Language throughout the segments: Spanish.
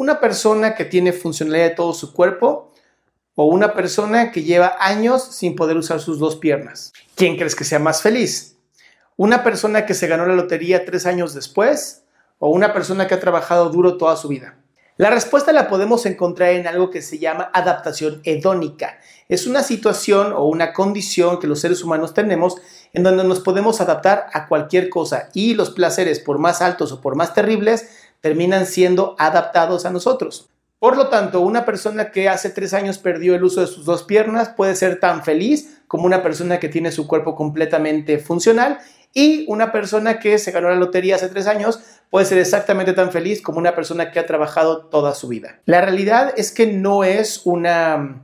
¿Una persona que tiene funcionalidad de todo su cuerpo o una persona que lleva años sin poder usar sus dos piernas? ¿Quién crees que sea más feliz? ¿Una persona que se ganó la lotería tres años después o una persona que ha trabajado duro toda su vida? La respuesta la podemos encontrar en algo que se llama adaptación hedónica. Es una situación o una condición que los seres humanos tenemos en donde nos podemos adaptar a cualquier cosa y los placeres, por más altos o por más terribles, terminan siendo adaptados a nosotros. Por lo tanto, una persona que hace tres años perdió el uso de sus dos piernas puede ser tan feliz como una persona que tiene su cuerpo completamente funcional y una persona que se ganó la lotería hace tres años puede ser exactamente tan feliz como una persona que ha trabajado toda su vida. La realidad es que no es una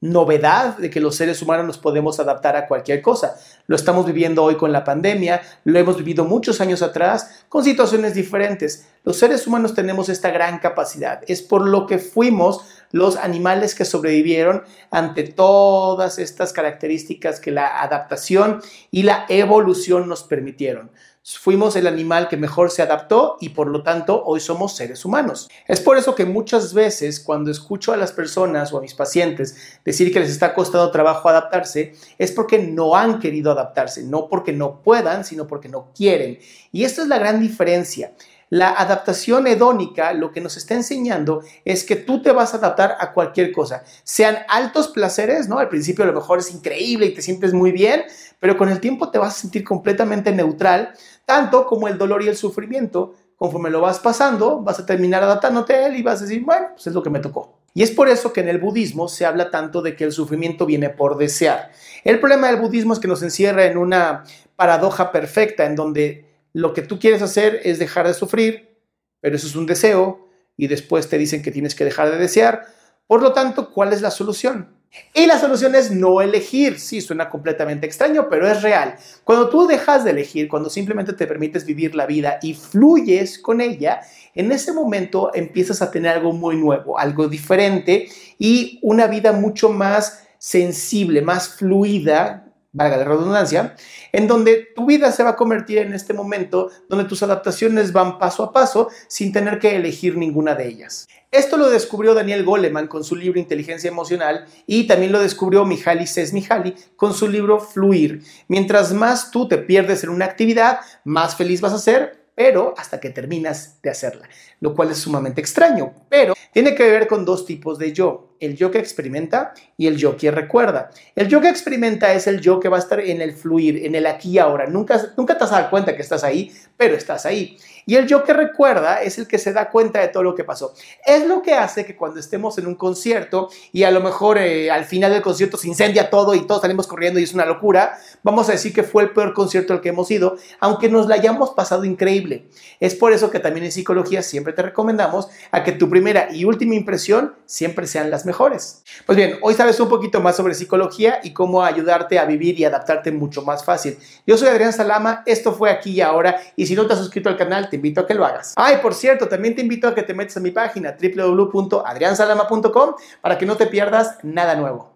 novedad de que los seres humanos nos podemos adaptar a cualquier cosa. Lo estamos viviendo hoy con la pandemia, lo hemos vivido muchos años atrás con situaciones diferentes. Los seres humanos tenemos esta gran capacidad. Es por lo que fuimos los animales que sobrevivieron ante todas estas características que la adaptación y la evolución nos permitieron. Fuimos el animal que mejor se adaptó y por lo tanto hoy somos seres humanos. Es por eso que muchas veces cuando escucho a las personas o a mis pacientes decir que les está costando trabajo adaptarse, es porque no han querido adaptarse, no porque no puedan, sino porque no quieren. Y esta es la gran diferencia. La adaptación hedónica lo que nos está enseñando es que tú te vas a adaptar a cualquier cosa, sean altos placeres, ¿no? Al principio a lo mejor es increíble y te sientes muy bien, pero con el tiempo te vas a sentir completamente neutral, tanto como el dolor y el sufrimiento. Conforme lo vas pasando, vas a terminar adaptándote a él y vas a decir, bueno, pues es lo que me tocó. Y es por eso que en el budismo se habla tanto de que el sufrimiento viene por desear. El problema del budismo es que nos encierra en una paradoja perfecta en donde lo que tú quieres hacer es dejar de sufrir, pero eso es un deseo y después te dicen que tienes que dejar de desear. Por lo tanto, ¿cuál es la solución? Y la solución es no elegir. Sí, suena completamente extraño, pero es real. Cuando tú dejas de elegir, cuando simplemente te permites vivir la vida y fluyes con ella, en ese momento empiezas a tener algo muy nuevo, algo diferente y una vida mucho más sensible, más fluida, valga la redundancia, en donde tu vida se va a convertir en este momento donde tus adaptaciones van paso a paso sin tener que elegir ninguna de ellas. Esto lo descubrió Daniel Goleman con su libro Inteligencia Emocional y también lo descubrió Mihaly Csikszentmihalyi con su libro Fluir. Mientras más tú te pierdes en una actividad, más feliz vas a ser, pero hasta que terminas de hacerla, lo cual es sumamente extraño, pero tiene que ver con dos tipos de yo, el yo que experimenta y el yo que recuerda. El yo que experimenta es el yo que va a estar en el fluir, en el aquí y ahora. Nunca, nunca te has dado cuenta que estás ahí, pero estás ahí. Y el yo que recuerda es el que se da cuenta de todo lo que pasó. Es lo que hace que cuando estemos en un concierto y a lo mejor eh, al final del concierto se incendia todo y todos salimos corriendo y es una locura, vamos a decir que fue el peor concierto al que hemos ido, aunque nos la hayamos pasado increíble. Es por eso que también en psicología siempre te recomendamos a que tu primera y última impresión siempre sean las mejores. Pues bien, hoy sabes un poquito más sobre psicología y cómo ayudarte a vivir y adaptarte mucho más fácil. Yo soy Adrián Salama, esto fue aquí y ahora y si no te has suscrito al canal te invito a que lo hagas. Ay, por cierto, también te invito a que te metas a mi página www.adriansalama.com para que no te pierdas nada nuevo.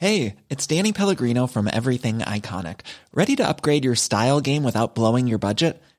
Hey, it's Danny Pellegrino from Everything Iconic. Ready to upgrade your style game without blowing your budget?